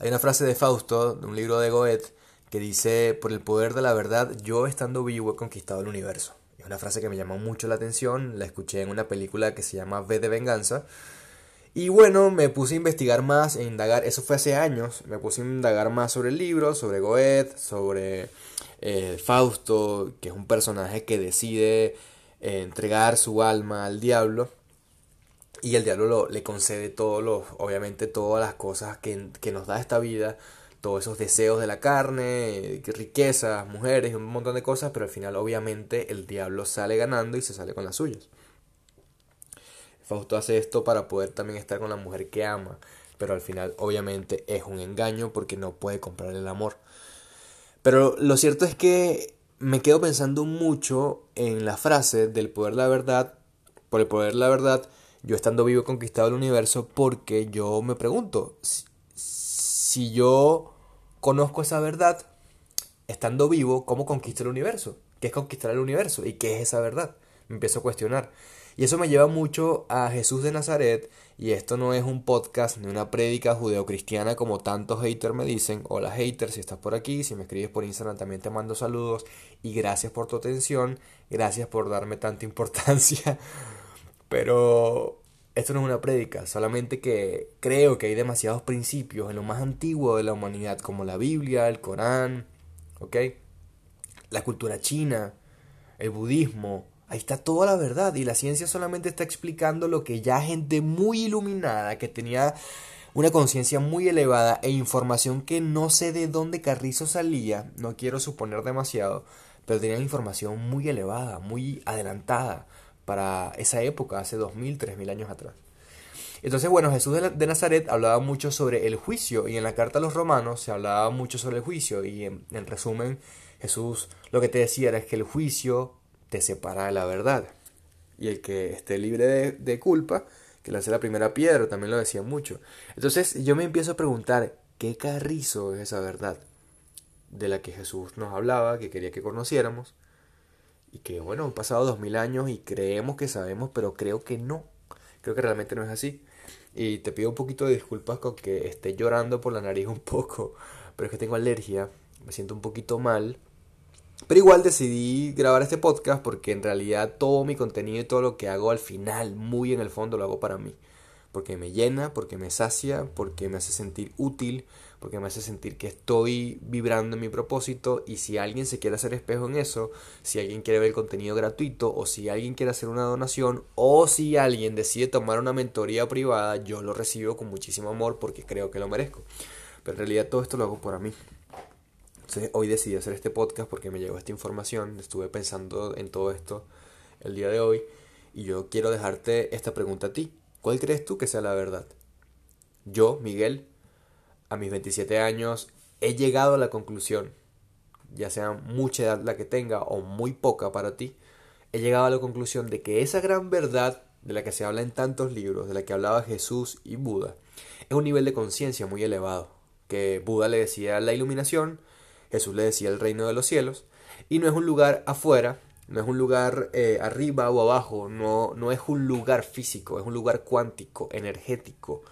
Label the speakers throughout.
Speaker 1: Hay una frase de Fausto, de un libro de Goethe, que dice, por el poder de la verdad, yo estando vivo he conquistado el universo. Es una frase que me llamó mucho la atención, la escuché en una película que se llama V de Venganza. Y bueno, me puse a investigar más e indagar, eso fue hace años, me puse a indagar más sobre el libro, sobre Goethe, sobre eh, Fausto, que es un personaje que decide eh, entregar su alma al diablo. Y el diablo le concede todo lo, obviamente todas las cosas que, que nos da esta vida, todos esos deseos de la carne, riquezas, mujeres, un montón de cosas, pero al final obviamente el diablo sale ganando y se sale con las suyas. Fausto hace esto para poder también estar con la mujer que ama, pero al final obviamente es un engaño porque no puede comprar el amor. Pero lo cierto es que me quedo pensando mucho en la frase del poder de la verdad, por el poder de la verdad, yo estando vivo he conquistado el universo porque yo me pregunto, si yo conozco esa verdad, estando vivo, ¿cómo conquisto el universo? ¿Qué es conquistar el universo? ¿Y qué es esa verdad? Me empiezo a cuestionar. Y eso me lleva mucho a Jesús de Nazaret, y esto no es un podcast ni una prédica judeocristiana como tantos haters me dicen. Hola haters, si estás por aquí, si me escribes por Instagram también te mando saludos y gracias por tu atención, gracias por darme tanta importancia. Pero esto no es una prédica, solamente que creo que hay demasiados principios en lo más antiguo de la humanidad, como la Biblia, el Corán, ¿ok? La cultura china, el budismo, ahí está toda la verdad y la ciencia solamente está explicando lo que ya gente muy iluminada, que tenía una conciencia muy elevada e información que no sé de dónde Carrizo salía, no quiero suponer demasiado, pero tenía información muy elevada, muy adelantada para esa época, hace 2000, 3000 años atrás. Entonces, bueno, Jesús de Nazaret hablaba mucho sobre el juicio y en la carta a los romanos se hablaba mucho sobre el juicio y en, resumen Jesús lo que te decía era que el juicio te separa de la verdad y el que esté libre de, de culpa, que lance la primera piedra, también lo decía mucho. Entonces yo me empiezo a preguntar, ¿qué carrizo es esa verdad de la que Jesús nos hablaba, que quería que conociéramos? Y que bueno, han pasado dos mil años y creemos que sabemos, pero creo que no. Creo que realmente no es así. Y te pido un poquito de disculpas con que esté llorando por la nariz un poco, pero es que tengo alergia, me siento un poquito mal. Pero igual decidí grabar este podcast porque en realidad todo mi contenido y todo lo que hago al final, muy en el fondo, lo hago para mí. Porque me llena, porque me sacia, porque me hace sentir útil, porque me hace sentir que estoy vibrando en mi propósito y si alguien se quiere hacer espejo en eso, si alguien quiere ver el contenido gratuito o si alguien quiere hacer una donación o si alguien decide tomar una mentoría privada, yo lo recibo con muchísimo amor porque creo que lo merezco. Pero en realidad todo esto lo hago para mí. Entonces hoy decidí hacer este podcast porque me llegó esta información, estuve pensando en todo esto el día de hoy y yo quiero dejarte esta pregunta a ti. ¿Cuál crees tú que sea la verdad? Yo, Miguel, a mis 27 años he llegado a la conclusión, ya sea mucha edad la que tenga o muy poca para ti, he llegado a la conclusión de que esa gran verdad de la que se habla en tantos libros, de la que hablaba Jesús y Buda, es un nivel de conciencia muy elevado, que Buda le decía la iluminación, Jesús le decía el reino de los cielos, y no es un lugar afuera, no es un lugar eh, arriba o abajo, no, no es un lugar físico, es un lugar cuántico, energético,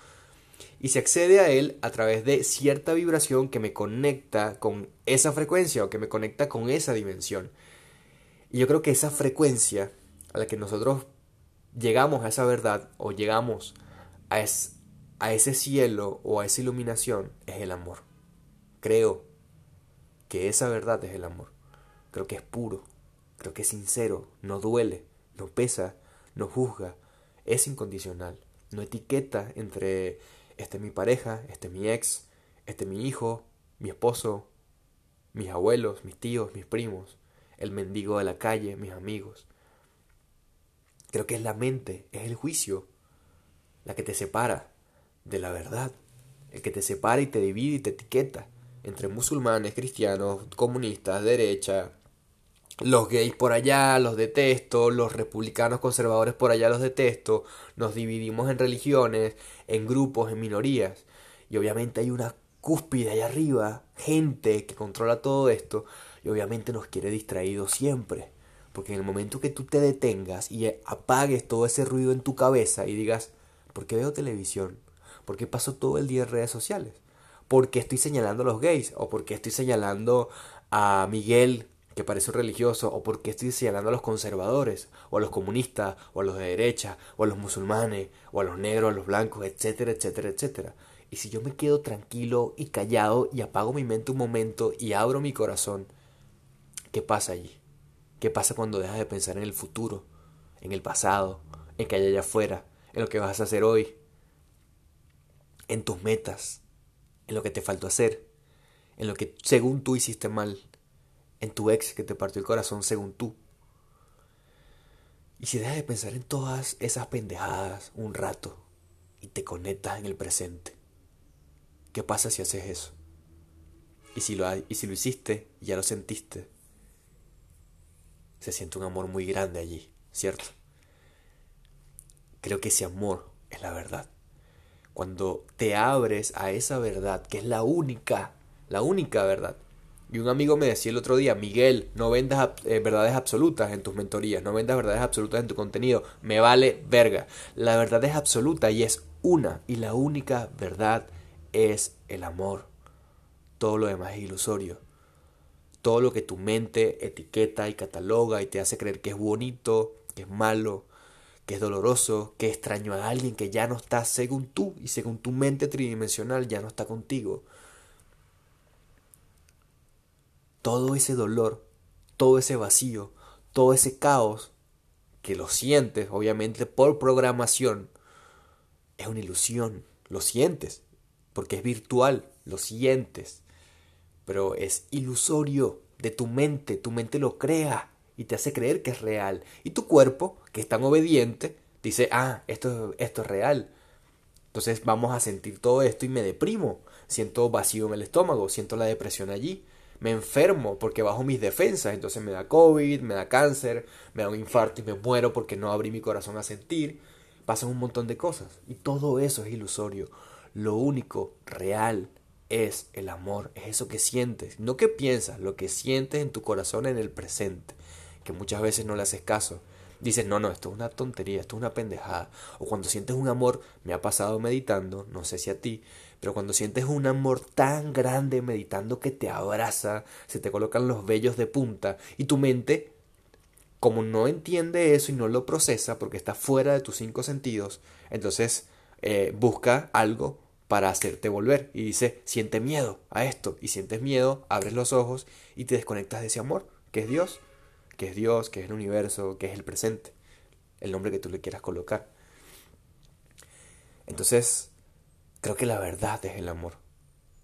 Speaker 1: y se accede a él a través de cierta vibración que me conecta con esa frecuencia o que me conecta con esa dimensión. Y yo creo que esa frecuencia a la que nosotros llegamos a esa verdad o llegamos a, a ese cielo o a esa iluminación es el amor. Creo que esa verdad es el amor. Creo que es puro, creo que es sincero, no duele, no pesa, no juzga, es incondicional, no etiqueta entre este es mi pareja, este es mi ex, este es mi hijo, mi esposo, mis abuelos, mis tíos, mis primos, el mendigo de la calle, mis amigos. Creo que es la mente, es el juicio, la que te separa de la verdad, el que te separa y te divide y te etiqueta entre musulmanes, cristianos, comunistas, derecha, los gays por allá los detesto, los republicanos conservadores por allá los detesto, nos dividimos en religiones, en grupos, en minorías, y obviamente hay una cúspide allá arriba, gente que controla todo esto, y obviamente nos quiere distraídos siempre, porque en el momento que tú te detengas y apagues todo ese ruido en tu cabeza y digas, ¿por qué veo televisión? ¿Por qué paso todo el día en redes sociales? ¿Por qué estoy señalando a los gays? ¿O por qué estoy señalando a Miguel, que parece un religioso? ¿O por qué estoy señalando a los conservadores? ¿O a los comunistas? ¿O a los de derecha? ¿O a los musulmanes? ¿O a los negros? ¿A los blancos? Etcétera, etcétera, etcétera. Y si yo me quedo tranquilo y callado y apago mi mente un momento y abro mi corazón, ¿qué pasa allí? ¿Qué pasa cuando dejas de pensar en el futuro, en el pasado, en que hay allá afuera, en lo que vas a hacer hoy, en tus metas, en lo que te faltó hacer, en lo que según tú hiciste mal, en tu ex que te partió el corazón según tú? Y si dejas de pensar en todas esas pendejadas un rato y te conectas en el presente, ¿qué pasa si haces eso? Y si lo, y si lo hiciste, ya lo sentiste, se siente un amor muy grande allí, ¿cierto? Creo que ese amor es la verdad. Cuando te abres a esa verdad, que es la única, la única verdad. Y un amigo me decía el otro día, Miguel, no vendas eh, verdades absolutas en tus mentorías, no vendas verdades absolutas en tu contenido, me vale verga. La verdad es absoluta y es una, y la única verdad es el amor. Todo lo demás es ilusorio todo lo que tu mente etiqueta y cataloga y te hace creer que es bonito, que es malo, que es doloroso, que extraño a alguien que ya no está según tú y según tu mente tridimensional ya no está contigo. Todo ese dolor, todo ese vacío, todo ese caos que lo sientes, obviamente por programación, es una ilusión, lo sientes, porque es virtual, lo sientes pero es ilusorio de tu mente, tu mente lo crea y te hace creer que es real. Y tu cuerpo, que es tan obediente, dice, ah, esto, esto es real. Entonces vamos a sentir todo esto y me deprimo. Siento vacío en el estómago, siento la depresión allí. Me enfermo porque bajo mis defensas, entonces me da COVID, me da cáncer, me da un infarto y me muero porque no abrí mi corazón a sentir. Pasan un montón de cosas y todo eso es ilusorio. Lo único real es el amor, es eso que sientes, no que piensas, lo que sientes en tu corazón en el presente, que muchas veces no le haces caso. Dices, no, no, esto es una tontería, esto es una pendejada. O cuando sientes un amor, me ha pasado meditando, no sé si a ti, pero cuando sientes un amor tan grande meditando que te abraza, se te colocan los vellos de punta y tu mente, como no entiende eso y no lo procesa porque está fuera de tus cinco sentidos, entonces eh, busca algo para hacerte volver. Y dice, siente miedo a esto. Y sientes miedo, abres los ojos y te desconectas de ese amor, que es Dios, que es Dios, que es el universo, que es el presente, el nombre que tú le quieras colocar. Entonces, creo que la verdad es el amor.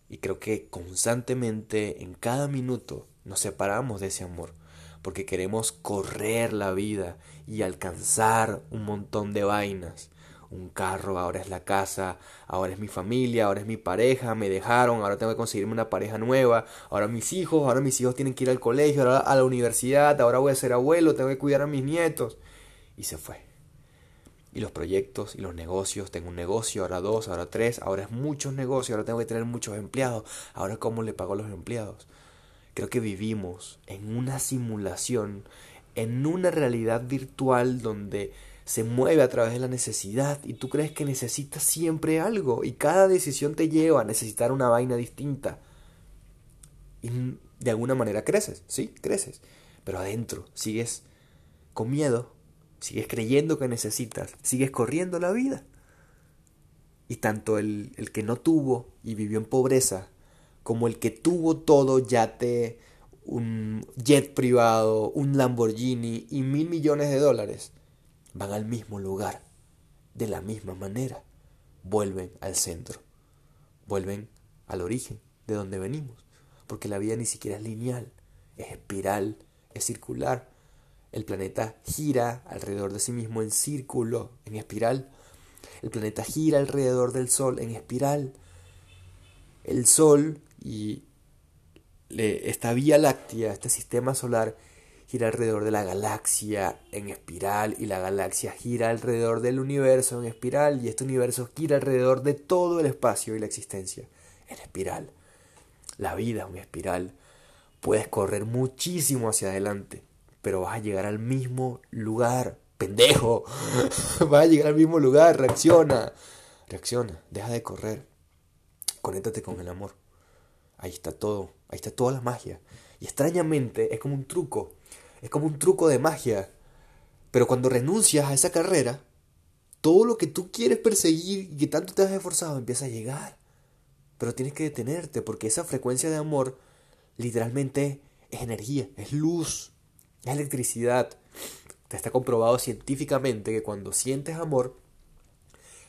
Speaker 1: Y creo que constantemente, en cada minuto, nos separamos de ese amor. Porque queremos correr la vida y alcanzar un montón de vainas un carro, ahora es la casa, ahora es mi familia, ahora es mi pareja, me dejaron, ahora tengo que conseguirme una pareja nueva, ahora mis hijos, ahora mis hijos tienen que ir al colegio, ahora a la universidad, ahora voy a ser abuelo, tengo que cuidar a mis nietos. Y se fue. Y los proyectos y los negocios, tengo un negocio, ahora dos, ahora tres, ahora es muchos negocios, ahora tengo que tener muchos empleados, ahora cómo le pago a los empleados. Creo que vivimos en una simulación, en una realidad virtual donde se mueve a través de la necesidad y tú crees que necesitas siempre algo y cada decisión te lleva a necesitar una vaina distinta. Y de alguna manera creces, sí, creces, pero adentro sigues con miedo, sigues creyendo que necesitas, sigues corriendo la vida. Y tanto el, el que no tuvo y vivió en pobreza, como el que tuvo todo, yate, un jet privado, un Lamborghini y mil millones de dólares, van al mismo lugar, de la misma manera, vuelven al centro, vuelven al origen de donde venimos, porque la vida ni siquiera es lineal, es espiral, es circular. El planeta gira alrededor de sí mismo en círculo, en espiral. El planeta gira alrededor del Sol en espiral. El Sol y esta Vía Láctea, este sistema solar, gira alrededor de la galaxia en espiral y la galaxia gira alrededor del universo en espiral y este universo gira alrededor de todo el espacio y la existencia en espiral. La vida es una espiral. Puedes correr muchísimo hacia adelante, pero vas a llegar al mismo lugar. Pendejo. vas a llegar al mismo lugar. Reacciona. Reacciona. Deja de correr. Conéctate con el amor. ahí está todo, ahí está toda la magia. Y extrañamente es como un truco, es como un truco de magia. Pero cuando renuncias a esa carrera, todo lo que tú quieres perseguir y que tanto te has esforzado empieza a llegar. Pero tienes que detenerte porque esa frecuencia de amor literalmente es energía, es luz, es electricidad. Te está comprobado científicamente que cuando sientes amor,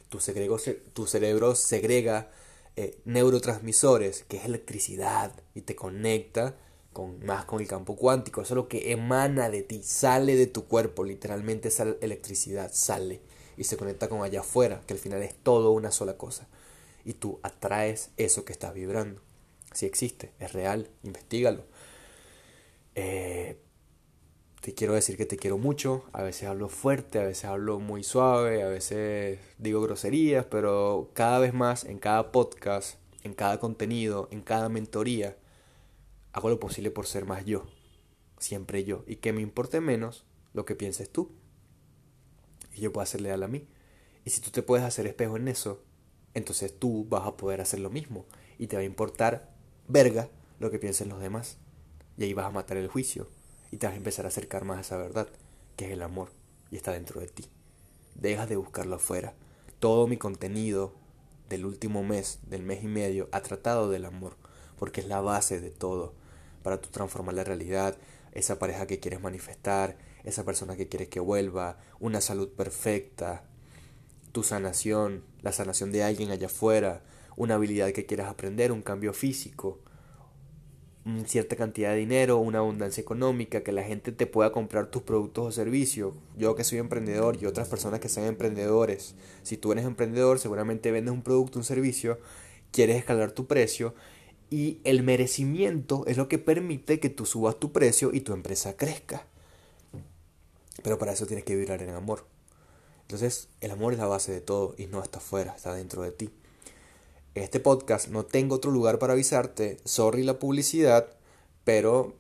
Speaker 1: tu cerebro, tu cerebro segrega eh, neurotransmisores, que es electricidad, y te conecta con, más con el campo cuántico. Eso es lo que emana de ti, sale de tu cuerpo, literalmente esa electricidad sale y se conecta con allá afuera, que al final es todo una sola cosa. Y tú atraes eso que estás vibrando. Si existe, es real, investigalo. Eh, te quiero decir que te quiero mucho. A veces hablo fuerte, a veces hablo muy suave, a veces digo groserías, pero cada vez más en cada podcast, en cada contenido, en cada mentoría, hago lo posible por ser más yo. Siempre yo. Y que me importe menos lo que pienses tú. Y yo puedo hacer leal a mí. Y si tú te puedes hacer espejo en eso, entonces tú vas a poder hacer lo mismo. Y te va a importar verga lo que piensen los demás. Y ahí vas a matar el juicio y te vas a empezar a acercar más a esa verdad, que es el amor, y está dentro de ti. Dejas de buscarlo afuera. Todo mi contenido del último mes, del mes y medio, ha tratado del amor, porque es la base de todo, para tú transformar la realidad, esa pareja que quieres manifestar, esa persona que quieres que vuelva, una salud perfecta, tu sanación, la sanación de alguien allá afuera, una habilidad que quieras aprender, un cambio físico, cierta cantidad de dinero, una abundancia económica, que la gente te pueda comprar tus productos o servicios. Yo que soy emprendedor y otras personas que sean emprendedores. Si tú eres emprendedor, seguramente vendes un producto, un servicio, quieres escalar tu precio y el merecimiento es lo que permite que tú subas tu precio y tu empresa crezca. Pero para eso tienes que vibrar en amor. Entonces, el amor es la base de todo y no está afuera, está dentro de ti este podcast no tengo otro lugar para avisarte, sorry la publicidad, pero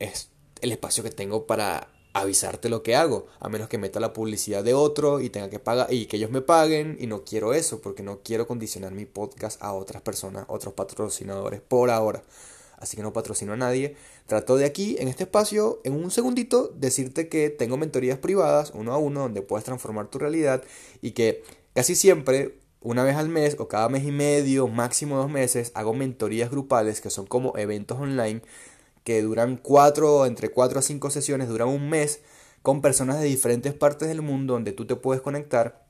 Speaker 1: es el espacio que tengo para avisarte lo que hago, a menos que meta la publicidad de otro y tenga que pagar y que ellos me paguen y no quiero eso porque no quiero condicionar mi podcast a otras personas, otros patrocinadores por ahora. Así que no patrocino a nadie. Trato de aquí, en este espacio, en un segundito, decirte que tengo mentorías privadas, uno a uno, donde puedes transformar tu realidad y que casi siempre una vez al mes o cada mes y medio, máximo dos meses, hago mentorías grupales que son como eventos online que duran cuatro, entre cuatro a cinco sesiones, duran un mes con personas de diferentes partes del mundo donde tú te puedes conectar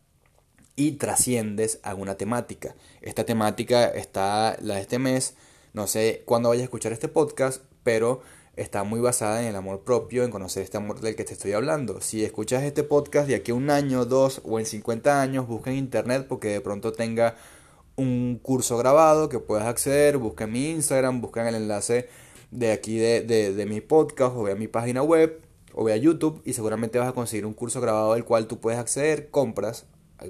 Speaker 1: y trasciendes alguna temática. Esta temática está la de este mes, no sé cuándo vaya a escuchar este podcast, pero está muy basada en el amor propio, en conocer este amor del que te estoy hablando. Si escuchas este podcast de aquí a un año, dos o en 50 años, busca en internet porque de pronto tenga un curso grabado que puedas acceder, busca mi Instagram, busca el enlace de aquí de, de, mi podcast o ve a mi página web o ve a YouTube y seguramente vas a conseguir un curso grabado del cual tú puedes acceder, compras,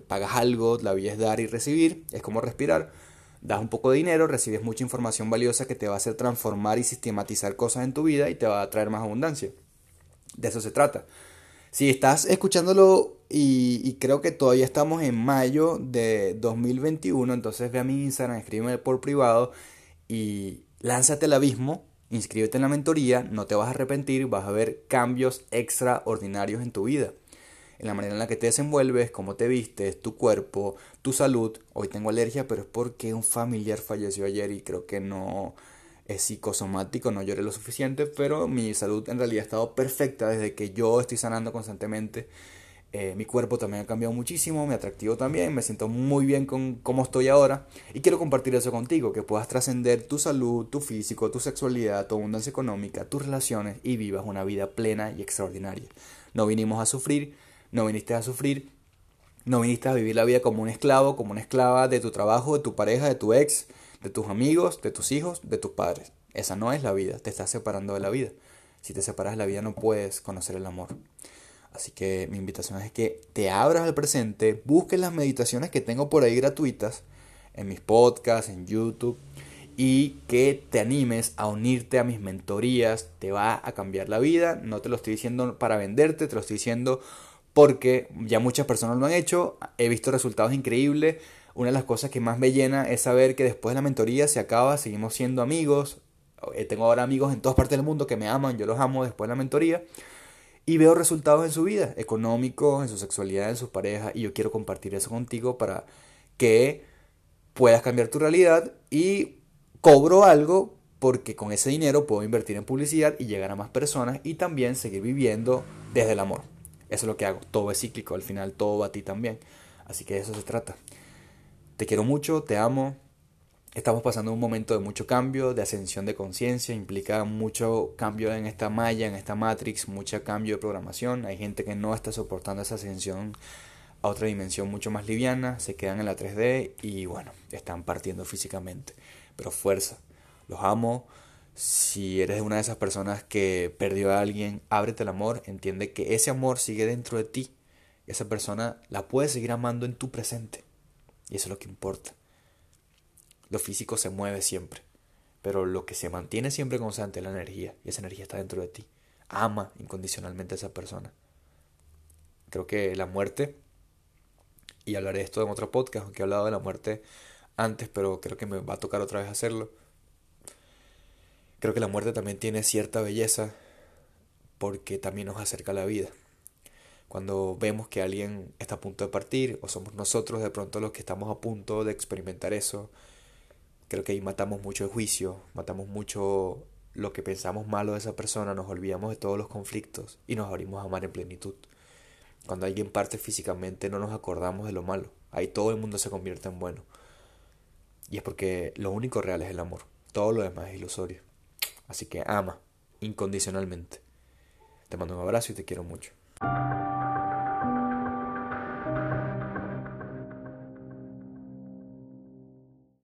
Speaker 1: pagas algo, la vida es dar y recibir, es como respirar das un poco de dinero, recibes mucha información valiosa que te va a hacer transformar y sistematizar cosas en tu vida y te va a traer más abundancia. De eso se trata. Si estás escuchándolo y, creo que todavía estamos en mayo de 2021, entonces ve a mi Instagram, escríbeme por privado y lánzate al abismo, inscríbete en la mentoría, no te vas a arrepentir, vas a ver cambios extraordinarios en tu vida en la manera en la que te desenvuelves, cómo te vistes, tu cuerpo, tu salud. Hoy tengo alergia, pero es porque un familiar falleció ayer y creo que no es psicosomático, no lloré lo suficiente, pero mi salud en realidad ha estado perfecta desde que yo estoy sanando constantemente. Eh, mi cuerpo también ha cambiado muchísimo, mi atractivo también, me siento muy bien con cómo estoy ahora y quiero compartir eso contigo, que puedas trascender tu salud, tu físico, tu sexualidad, tu abundancia económica, tus relaciones y vivas una vida plena y extraordinaria. No vinimos a sufrir, no viniste a sufrir, no viniste a vivir la vida como un esclavo, como una esclava de tu trabajo, de tu pareja, de tu ex, de tus amigos, de tus hijos, de tus padres. Esa no es la vida, te estás separando de la vida. Si te separas de la vida no puedes conocer el amor. Así que mi invitación es que te abras al presente, busques las meditaciones que tengo por ahí gratuitas en mis podcasts, en YouTube, y que te animes a unirte a mis mentorías. Te va a cambiar la vida. No te lo estoy diciendo para venderte, te lo estoy diciendo
Speaker 2: porque ya muchas personas lo han hecho, he visto resultados increíbles. Una de las cosas que más me llena es saber que después de la mentoría se acaba, seguimos siendo amigos. Eh, tengo ahora amigos en todas partes del mundo que me aman, yo los amo después de la mentoría. Y veo resultados en su vida, económicos, en su sexualidad, en sus parejas. Y yo quiero compartir eso contigo para que puedas cambiar tu realidad y cobro algo porque con ese dinero puedo invertir en publicidad y llegar a más personas y también seguir viviendo desde el amor. Eso es lo que hago. Todo es cíclico, al final todo va a ti también. Así que de eso se trata. Te quiero mucho, te amo. Estamos pasando un momento de mucho cambio, de ascensión de conciencia, implica mucho cambio en esta malla, en esta matrix, mucho cambio de programación. Hay gente que no está soportando esa ascensión a otra dimensión mucho más liviana, se quedan en la 3D y bueno, están partiendo físicamente. Pero fuerza, los amo, si eres una de esas personas que perdió a alguien, ábrete el amor, entiende que ese amor sigue dentro de ti. Esa persona la puedes seguir amando en tu presente. Y eso es lo que importa. Lo físico se mueve siempre, pero lo que se mantiene siempre constante es la energía. Y esa energía está dentro de ti. Ama incondicionalmente a esa persona. Creo que la muerte, y hablaré de esto en otro podcast, aunque he hablado de la muerte antes, pero creo que me va a tocar otra vez hacerlo Creo que la muerte también tiene cierta belleza porque también nos acerca a la vida. Cuando vemos que alguien está a punto de partir o somos nosotros de pronto los que estamos a punto de experimentar eso, creo que ahí matamos mucho el juicio, matamos mucho lo que pensamos malo de esa persona, nos olvidamos de todos los conflictos y nos abrimos a amar en plenitud. Cuando alguien parte físicamente no nos acordamos de lo malo, ahí todo el mundo se convierte en bueno. Y es porque lo único real es el amor, todo lo demás es ilusorio. Así que ama incondicionalmente. Te mando un abrazo y te quiero mucho.